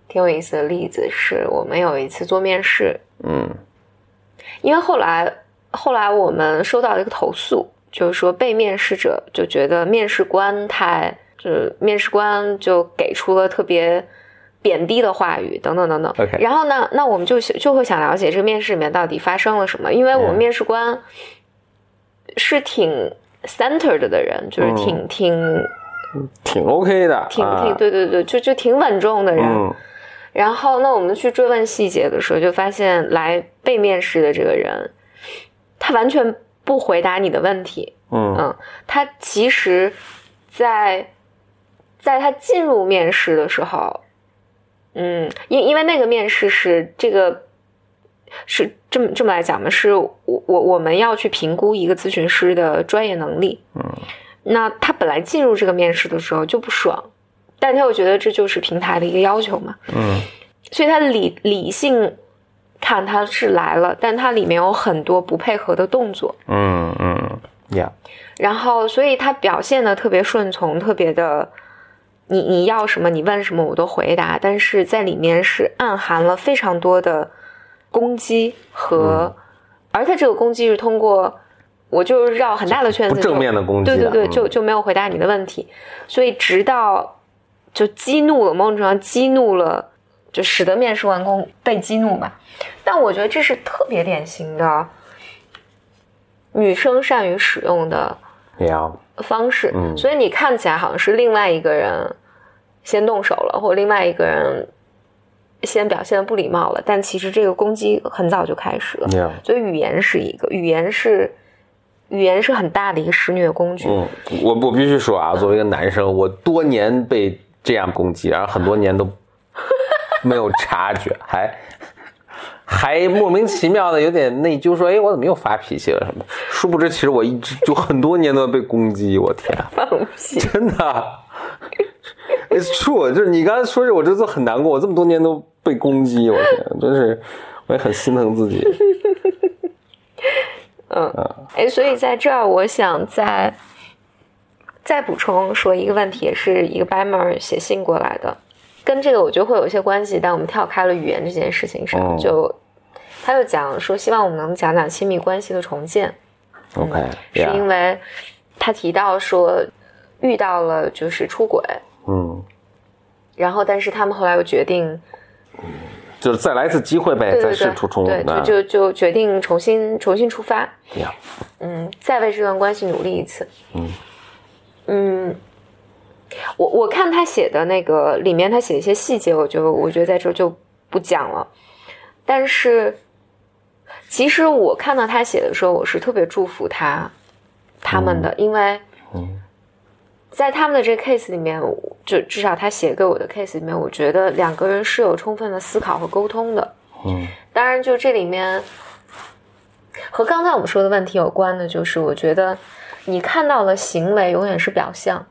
挺有意思的例子，是我们有一次做面试，嗯因为后来后来我们收到了一个投诉，就是说被面试者就觉得面试官太，就是面试官就给出了特别贬低的话语等等等等。OK 然后呢，那我们就就会想了解这个面试里面到底发生了什么，因为我们嗯面试官是挺 centered 的人，就是挺、挺挺 OK 的，挺啊挺对对对，就就挺稳重的人。嗯然后，那我们去追问细节的时候，就发现来被面试的这个人，他完全不回答你的问题。嗯嗯，他其实在，在他进入面试的时候，嗯，因因为那个面试是这个是这么这么来讲嘛，是我我我们要去评估一个咨询师的专业能力。嗯，那他本来进入这个面试的时候就不爽，但他又觉得这就是平台的一个要求嘛，嗯。所以他理理性看他是来了，但他里面有很多不配合的动作。嗯嗯，Yeah，然后，所以他表现的特别顺从，特别的，你你要什么，你问什么，我都回答。但是在里面是暗含了非常多的攻击和，而他这个攻击是通过，我就绕很大的圈子，不正面的攻击的，对对对，嗯。就就没有回答你的问题，所以直到就激怒了，某种程度上激怒了，就使得面试完工被激怒吧。但我觉得这是特别典型的女生善于使用的方式，嗯所以你看起来好像是另外一个人先动手了，或者另外一个人先表现的不礼貌了，但其实这个攻击很早就开始了。所以语言是一个，语言是语言是很大的一个施虐工具。嗯，我我必须说啊，作为一个男生，我多年被这样攻击，然后很多年都 没有察觉，还还莫名其妙的有点内疚，说，哎，我怎么又发脾气了什么？殊不知，其实我一直就很多年都被攻击，我天，放屁！真的，It's true，就是你刚才说这，我这次很难过，我这么多年都被攻击，我天，真是，我也很心疼自己。嗯，哎，所以在这儿，我想再再补充说一个问题，也是一个 e r 写信过来的，跟这个我觉得会有一些关系，但我们跳开了语言这件事情上，就他就讲说，希望我们能讲讲亲密关系的重建。OK，是因为他提到说遇到了就是出轨，嗯，然后但是他们后来又决定。就是再来一次机会呗，再试出冲对，就就就决定重新重新出发。呀，嗯，再为这段关系努力一次。嗯嗯，我我看他写的那个里面，他写一些细节，我就我觉得在这就不讲了。但是，其实我看到他写的时候，我是特别祝福他他们的，因为嗯。在他们的这个 case 里面，就至少他写给我的 case 里面，我觉得两个人是有充分的思考和沟通的。嗯，当然，就这里面和刚才我们说的问题有关的，就是我觉得你看到了行为永远是表象，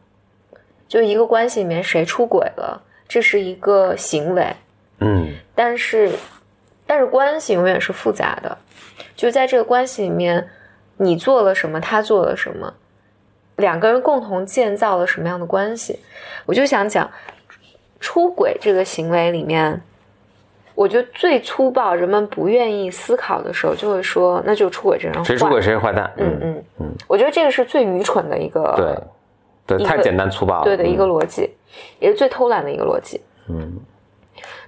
就一个关系里面谁出轨了，这是一个行为。嗯，但是但是关系永远是复杂的，就在这个关系里面，你做了什么，他做了什么。两个人共同建造了什么样的关系？我就想讲出轨这个行为里面，我觉得最粗暴，人们不愿意思考的时候，就会说那就出轨这人谁出轨谁是坏蛋。嗯嗯嗯，我觉得这个是最愚蠢的一个，对对，太简单粗暴了，对的一个逻辑，也是最偷懒的一个逻辑。嗯，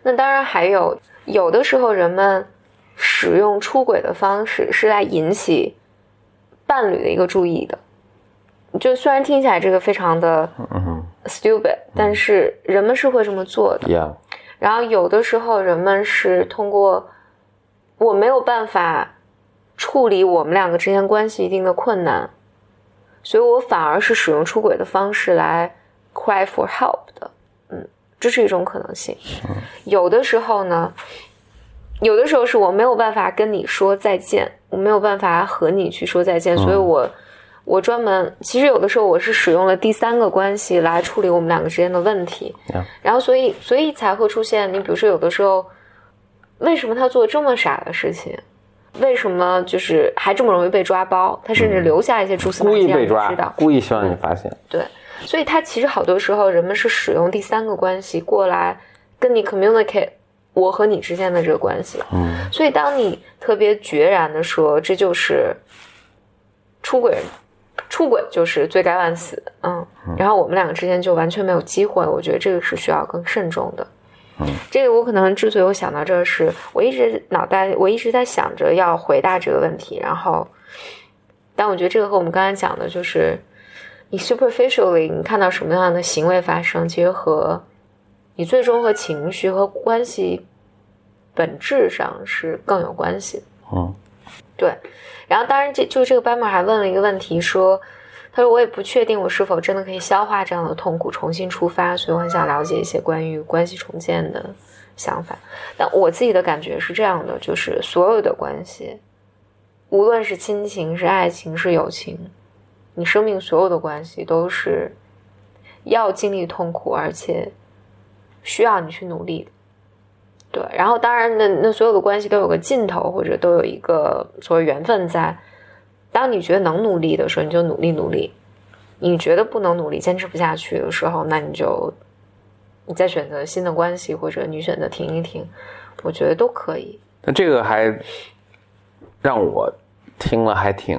那当然还有，有的时候人们使用出轨的方式是来引起伴侣的一个注意的。就虽然听起来这个非常的 stupid，但是人们是会这么做的。然后有的时候人们是通过我没有办法处理我们两个之间关系一定的困难，所以我反而是使用出轨的方式来 cry for help 的。嗯，这是一种可能性。有的时候呢，有的时候是我没有办法跟你说再见，我没有办法和你去说再见，所以我。我专门，其实有的时候我是使用了第三个关系来处理我们两个之间的问题，然后所以所以才会出现你比如说有的时候，为什么他做这么傻的事情？为什么就是还这么容易被抓包？他甚至留下一些蛛丝马迹，故意被抓，知道？故意希望你发现。对，所以他其实好多时候人们是使用第三个关系过来跟你 communicate 我和你之间的这个关系。嗯，所以当你特别决然的说这就是出轨。出轨就是罪该万死，嗯，然后我们两个之间就完全没有机会，我觉得这个是需要更慎重的。嗯，这个我可能之所以我想到这是，我一直脑袋我一直在想着要回答这个问题，然后，但我觉得这个和我们刚才讲的就是，你 superficially 你看到什么样的行为发生，其实和你最终和情绪和关系本质上是更有关系。嗯，对。然后，当然，这就这个斑马还问了一个问题，说：“他说我也不确定我是否真的可以消化这样的痛苦，重新出发，所以我很想了解一些关于关系重建的想法。但我自己的感觉是这样的，就是所有的关系，无论是亲情、是爱情、是友情，你生命所有的关系都是要经历痛苦，而且需要你去努力的。”对，然后当然，那那所有的关系都有个尽头，或者都有一个所谓缘分在。当你觉得能努力的时候，你就努力努力；你觉得不能努力、坚持不下去的时候，那你就你再选择新的关系，或者你选择停一停，我觉得都可以。那这个还让我听了还挺……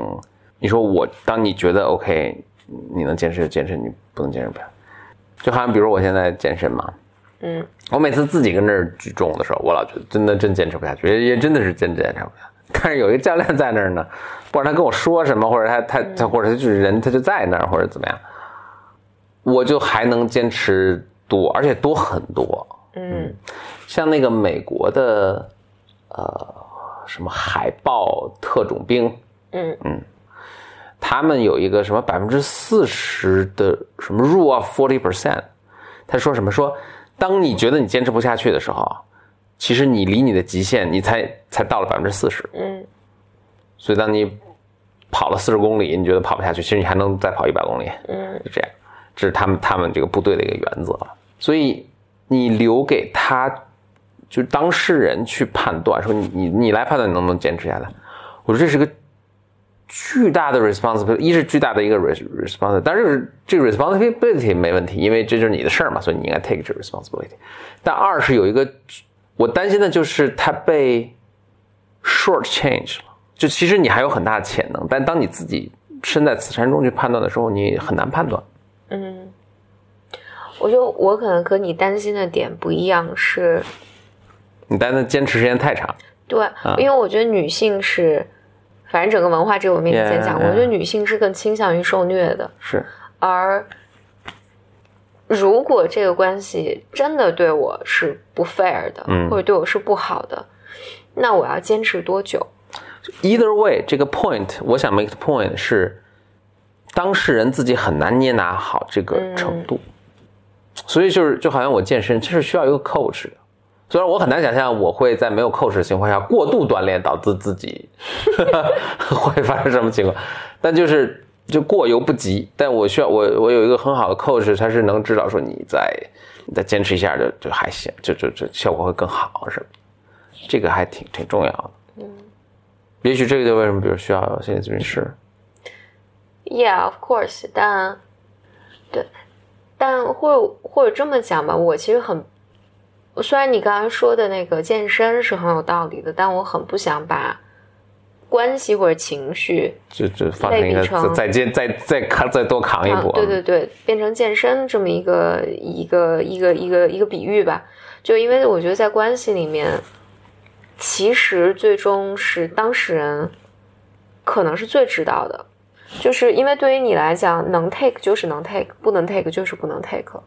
你说我，当你觉得 OK，你能坚持就坚持，你不能坚持不了。就好像比如我现在健身嘛。嗯，我每次自己跟那儿举重的时候，我老觉得真的真坚持不下去，也真的是真坚持不下去。但是有一个教练在那儿呢，不管他跟我说什么，或者他他他，或者他就是人，他就在那儿，或者怎么样，我就还能坚持多，而且多很多。嗯，像那个美国的呃什么海豹特种兵，嗯嗯，他们有一个什么百分之四十的什么 rule of forty percent，他说什么说。当你觉得你坚持不下去的时候，其实你离你的极限，你才才到了百分之四十。嗯。所以当你跑了四十公里，你觉得跑不下去，其实你还能再跑一百公里。嗯。就这样，这是他们他们这个部队的一个原则。所以你留给他就当事人去判断，说你你你来判断你能不能坚持下来。我说这是个巨大的 responsibility，一是巨大的一个 responsibility，但是这个 responsibility 没问题，因为这就是你的事儿嘛，所以你应该 take 这 responsibility。但二是有一个我担心的就是他被 short change 了，就其实你还有很大的潜能，但当你自己身在此山中去判断的时候，你很难判断。嗯，我觉得我可能和你担心的点不一样，是你担心坚持时间太长。对，因为我觉得女性是，反正整个文化这个我们以前讲过，我觉得女性是更倾向于受虐的，是，而如果这个关系真的对我是不 fair 的，嗯。或者对我是不好的，那我要坚持多久？Either way，这个 point，我想 make the point 是，当事人自己很难捏拿好这个程度，所以就是就好像我健身，这是需要一个 coach 的。虽然我很难想象我会在没有 coach 的情况下过度锻炼，导致自己 会发生什么情况，但就是就过犹不及。但我需要我我有一个很好的 coach，他是能知道说你再你再坚持一下就就还行，就就就效果会更好什么，这个还挺挺重要的。嗯也许这个就为什么，比如需要心理咨询师。Yeah, of course，但对，但或者或者这么讲吧，我其实很，虽然你刚才说的那个健身是很有道理的，但我很不想把关系或者情绪就就放成一个类比成再接再再扛再多扛一啊，，对对对，变成健身这么一个一个一个一个一个比喻吧。就因为我觉得在关系里面，其实最终是当事人可能是最知道的，就是因为对于你来讲，能 take 就是能 take，不能 take 就是不能 take。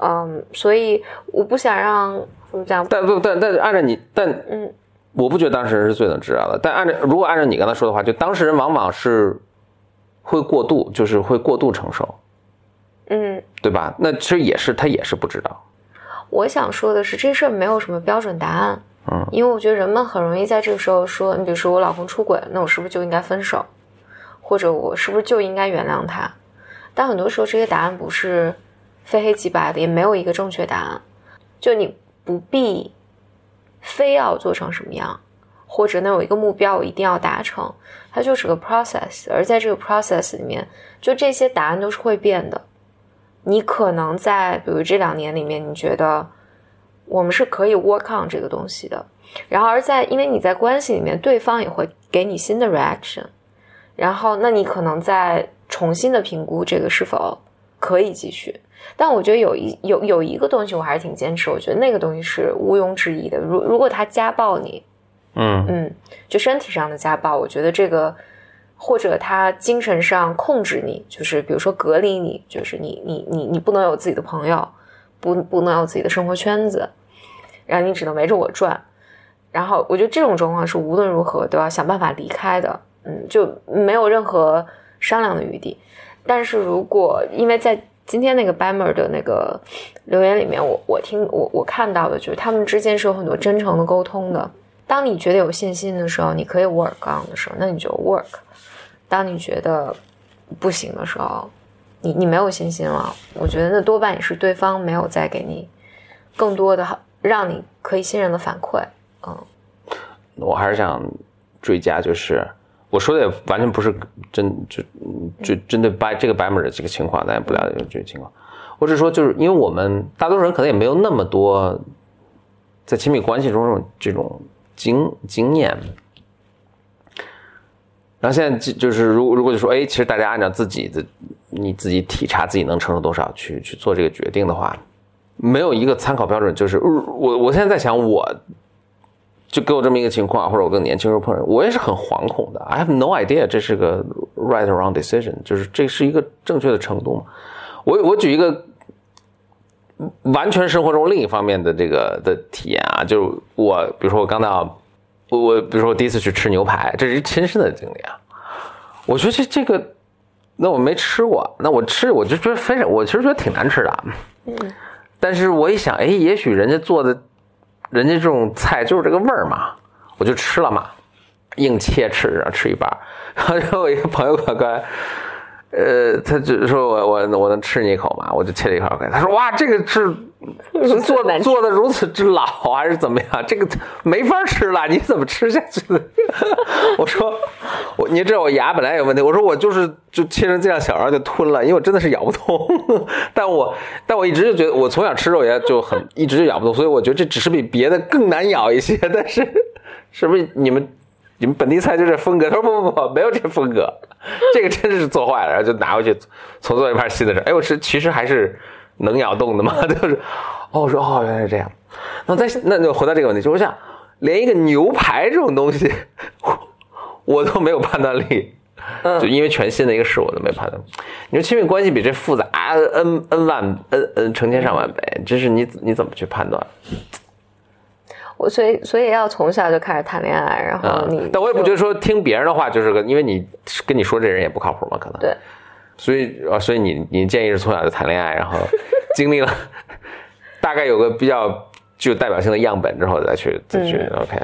嗯，所以我不想让怎么讲，但不但但按照你，但嗯，我不觉得当事人是最能知道的。但按照如果按照你刚才说的话，就当事人往往是会过度，就是会过度承受，嗯，对吧？那其实也是他也是不知道，我想说的是，这事儿没有什么标准答案。嗯，因为我觉得人们很容易在这个时候说，你比如说我老公出轨，那我是不是就应该分手，或者我是不是就应该原谅他？但很多时候这些答案不是非黑即白的，也没有一个正确答案。就你不必非要做成什么样，或者那有一个目标我一定要达成，它就是个 process。而在这个 process 里面，就这些答案都是会变的。你可能在比如这两年里面，你觉得我们是可以 work on 这个东西的，然后而在因为你在关系里面，对方也会给你新的 reaction，然后那你可能再重新的评估这个是否可以继续。但我觉得有一有有一个东西我还是挺坚持，我觉得那个东西是毋庸置疑的。如如果他家暴你，嗯嗯，就身体上的家暴，我觉得这个或者他精神上控制你，就是比如说隔离你，就是你你你你不能有自己的朋友，不不能有自己的生活圈子，然后你只能围着我转。然后我觉得这种状况是无论如何都要想办法离开的，嗯，就没有任何商量的余地。但是如果因为在今天那个 Bammer 的那个留言里面，我我听我我看到的就是他们之间是有很多真诚的沟通的。当你觉得有信心的时候，你可以 work on 的时候，那你就 work；当你觉得不行的时候，你你没有信心了，我觉得那多半也是对方没有再给你更多的让你可以信任的反馈。嗯我还是想追加，就是我说的也完全不是针就就针对白这个白美的这个情况，咱也不了解这个情况。我只是说，就是因为我们大多数人可能也没有那么多在亲密关系中这种这种经经验。然后现在就就是如如果就说，哎，其实大家按照自己的你自己体察自己能承受多少去去做这个决定的话，没有一个参考标准。就是我我现在在想我。就给我这么一个情况，或者我跟年轻时候碰上，我也是很惶恐的。I have no idea 这是个 right or wrong decision，就是这是一个正确的程度吗？我我举一个完全生活中另一方面的这个的体验啊，就是我比如说我刚到我我比如说我第一次去吃牛排，这是一亲身的经历啊。我觉得这这个，那我没吃过，那我吃我就觉得非常，我其实觉得挺难吃的。嗯，但是我一想，哎，也许人家做的。人家这种菜就是这个味儿嘛，我就吃了嘛，硬切吃，然后吃一半。然后我一个朋友过来，呃，他就说我我我能吃你一口嘛？我就切了一块给他说哇，这个是 做做的如此之老，还是怎么样？这个没法吃了，你怎么吃下去的？我说，我你知道我牙本来有问题，我说我就是就切成这样小，然后就吞了，因为我真的是咬不动。但我但我一直就觉得，我从小吃肉也就很一直就咬不动，所以我觉得这只是比别的更难咬一些。但是是不是你们你们本地菜就这风格？他说不不不，没有这风格，这个真的是做坏了，然后就拿回去重做一盘新的吃。哎，我是其实还是能咬动的吗，就是哦，我说哦原来是这样。那再那就回到这个问题，就是我想连一个牛排这种东西，我我都没有判断力。就因为全新的一个事，我都没判断。你说亲密关系比这复杂 n n 万 n n 成千上万倍，这是你你怎么去判断？我所以所以要从小就开始谈恋爱，然后啊你，但我也不觉得得说听别人的话就是个，因为你跟你说这人也不靠谱嘛，可能。对。所以啊，所以你你建议是从小就谈恋爱，然后 经历了 大概有个比较具有代表性的样本之后再去再去、OK。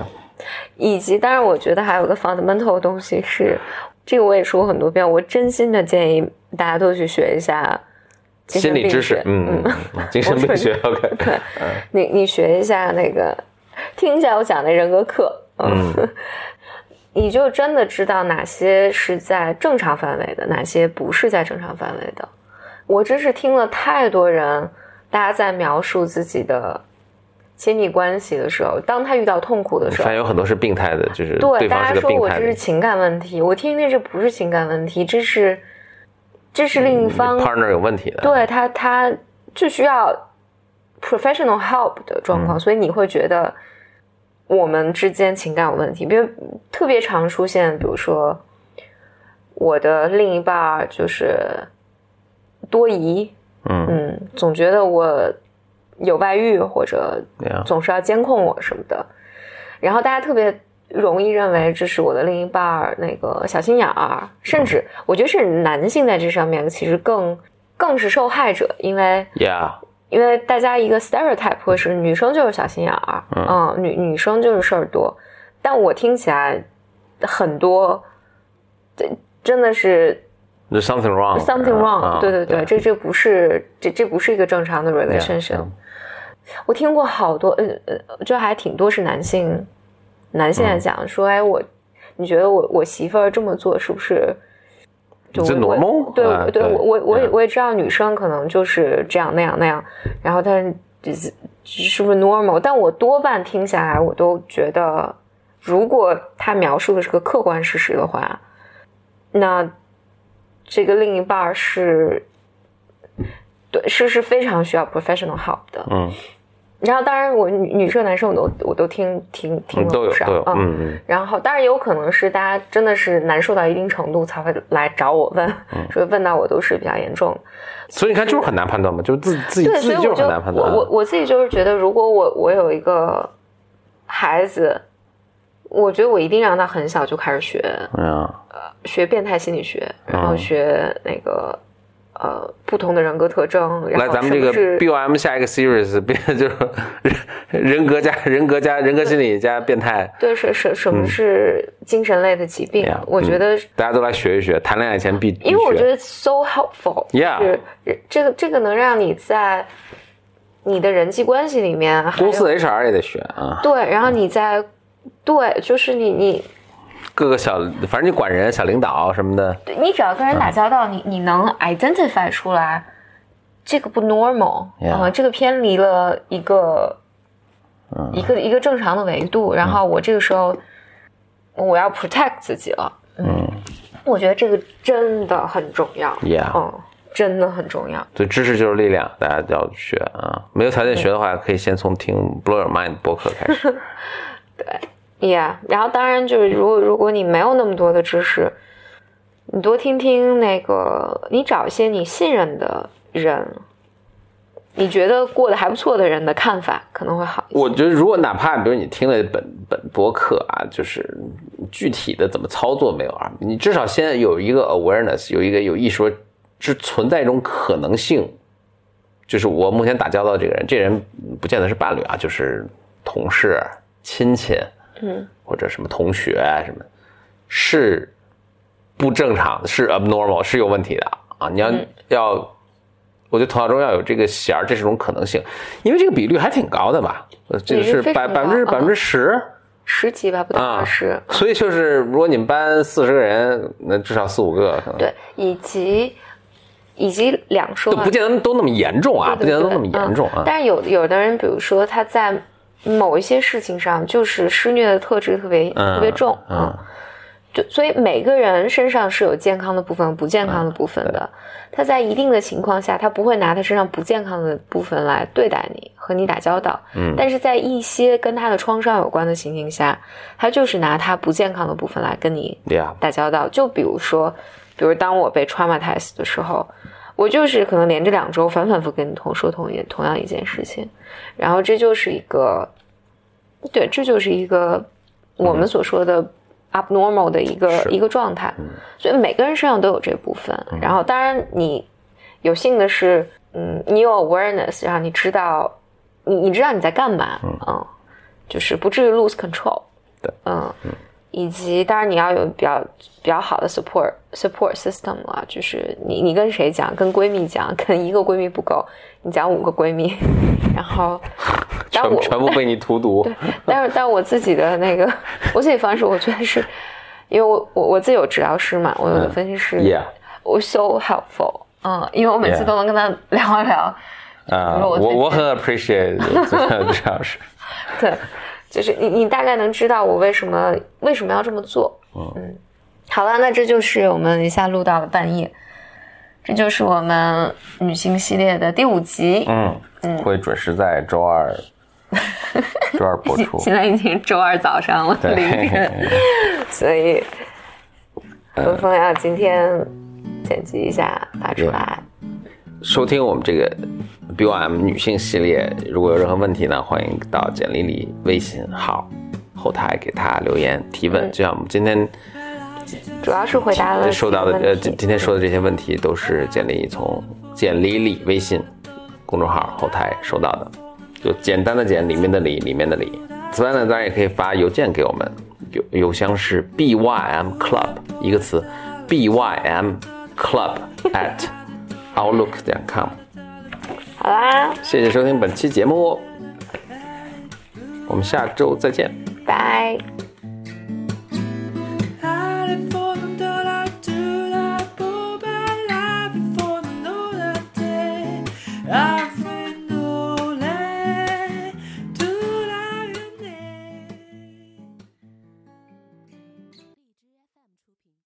以及，当然，我觉得还有个 fundamental 的东西是，这个我也说过很多遍，我真心的建议大家都去学一下心理知识，嗯，精神病学，OK。对，你你学一下那个，听一下我讲的人格课，嗯，你就真的知道哪些是在正常范围的，哪些不是在正常范围的。我真是听了太多人，大家在描述自己的亲密关系的时候，当他遇到痛苦的时候发现，有很多是病态的，就是对大家说我。这是情感问题，我听那这不是情感问题，这是这是另一方 partner 有问题的，对他，他就需要 professional help 的状嗯况，所以你会觉得我们之间情感有问题，比如特别常出现，比如说我的另一半就是多疑，嗯。嗯，总觉得我有外遇或者总是要监控我什么的，然后大家特别容易认为这是我的另一半那个小心眼儿，甚至我觉得是男性在这上面其实更更是受害者，因为因为大家一个 stereotype 会是女生就是小心眼儿，嗯，女女生就是事儿多，但我听起来很多，这真的是 there's something wrong。something wrong，、啊对对对，这这不是这这不是一个正常的 relationship。嗯我听过好多，呃呃，这还挺多是男性男性在嗯讲说，哎，我你觉得我我媳妇儿这么做是不是？就 normal？对啊对对，我我我也嗯我也知道女生可能就是这样那样那样，然后但是是是不是 normal？但我多半听下来，我都觉得，如果他描述的是个客观事实的话，那这个另一半儿是，对，是是非常需要 professional help 的。嗯，然后当然我女女生男生我都我都听听听嗯了不少，都有都有，嗯。嗯嗯。然后当然也有可能是大家真的是难受到一定程度才会来找我问，嗯所以问到我都是比较严重的。所以你看，就是很难判断嘛，就是自自己对，自己就很难判断。啊我我我自己就是觉得，如果我我有一个孩子，我觉得我一定让他很小就开始学嗯学变态心理学，然后嗯学那个呃不同的人格特征，然来，咱们这个是 BOM 下一个 series 变就是人 人格加人格加人格心理加变态，对是是什么是精神类的疾病？Yeah，我觉得大家都来学一学，谈恋爱前必。因为我觉得 so helpful，Yeah 是这个这个能让你在你的人际关系里面，公司 HR 也得学啊，对，然后你在对，就是你你各个小，反正你管人、小领导什么的，对你只要跟人打交道，你你能 identify 出来这个不 normal，Yeah 啊，这个偏离了一个、一个一个正常的维度，然后我这个时候我要 protect 自己了，嗯，我觉得这个真的很重要。Yeah 嗯，真的很重要。所以知识就是力量，大家都要学啊。没有条件学的话，可以先从听 Blow Your Mind 播客开始。Yeah，然后当然就是，如果如果你没有那么多的知识，你多听听那个，你找一些你信任的人，你觉得过得还不错的人的看法可能会好一些。我觉得，如果哪怕比如你听了本本播客啊，就是具体的怎么操作没有啊，你至少先有一个 awareness，有一个有意识说，是存在一种可能性，就是我目前打交道的这个人，这人不见得是伴侣啊，就是同事、亲戚，嗯，或者什么同学啊什么，是不正常的，是 abnormal，是有问题的啊！你要、要我觉得头脑中要有这个弦儿，这是种可能性，因为这个比率还挺高的吧？呃，这个是百百分之百分之十十几吧，不二十。所以就是如果你们班四十个人，那至少四五个对，以及以及两说不见得都那么严重啊，不对对见得都那么严重啊嗯。但是有有的人，比如说他在某一些事情上，就是施虐的特质特别、嗯特别重，嗯就所以每个人身上是有健康的部分、不健康的部分的。他在一定的情况下，他不会拿他身上不健康的部分来对待你，和你打交道。嗯但是在一些跟他的创伤有关的情形下，他就是拿他不健康的部分来跟你呀，打交道。就比如说，比如当我被 traumatized 的时候，我就是可能连着两周反反复复跟你同说同一同样一件事情，然后这就是一个，对，这就是一个我们所说的 abnormal 的一个、是一个状态。所以每个人身上都有这部分。然后，当然你有幸的是，嗯，你有 awareness，然后你知道，你你知道你在干嘛，嗯，就是不至于 lose control。对，嗯，以及当然你要有比较比较好的 support support system 啊，就是你你跟谁讲，跟闺蜜讲，跟一个闺蜜不够，你讲五个闺蜜，然后，但全我全部被你荼毒。对但是但我自己的那个我自己方式，我觉得是因为我我我自己有治疗师嘛，我有的分析师，Yeah，我 so helpful，嗯，因为我每次都能跟他聊一聊，啊，我我我很 appreciate 这样是。对，就是你你大概能知道我为什么为什么要这么做，嗯，好了，那这就是我们一下录到了半夜，这就是我们女性系列的第五集，嗯。嗯，会准时在周二 周二播出。现在已经周二早上了，对凌晨，所以文峰要今天剪辑一下发出来。收听我们这个 BOM 女性系列，如果有任何问题呢，欢迎到简历里微信号后台给她留言提问。嗯就像我们今天主要是回答了收到的呃今今天说的这些问题，都是简历从简历里微信公众号后台收到的，就简单的简里面的里里面的里。此外呢，大家也可以发邮件给我们，邮邮箱是 b y m club 一个词 b y m club at outlook.com。好啦，谢谢收听本期节目，我们下周再见，拜。Ah!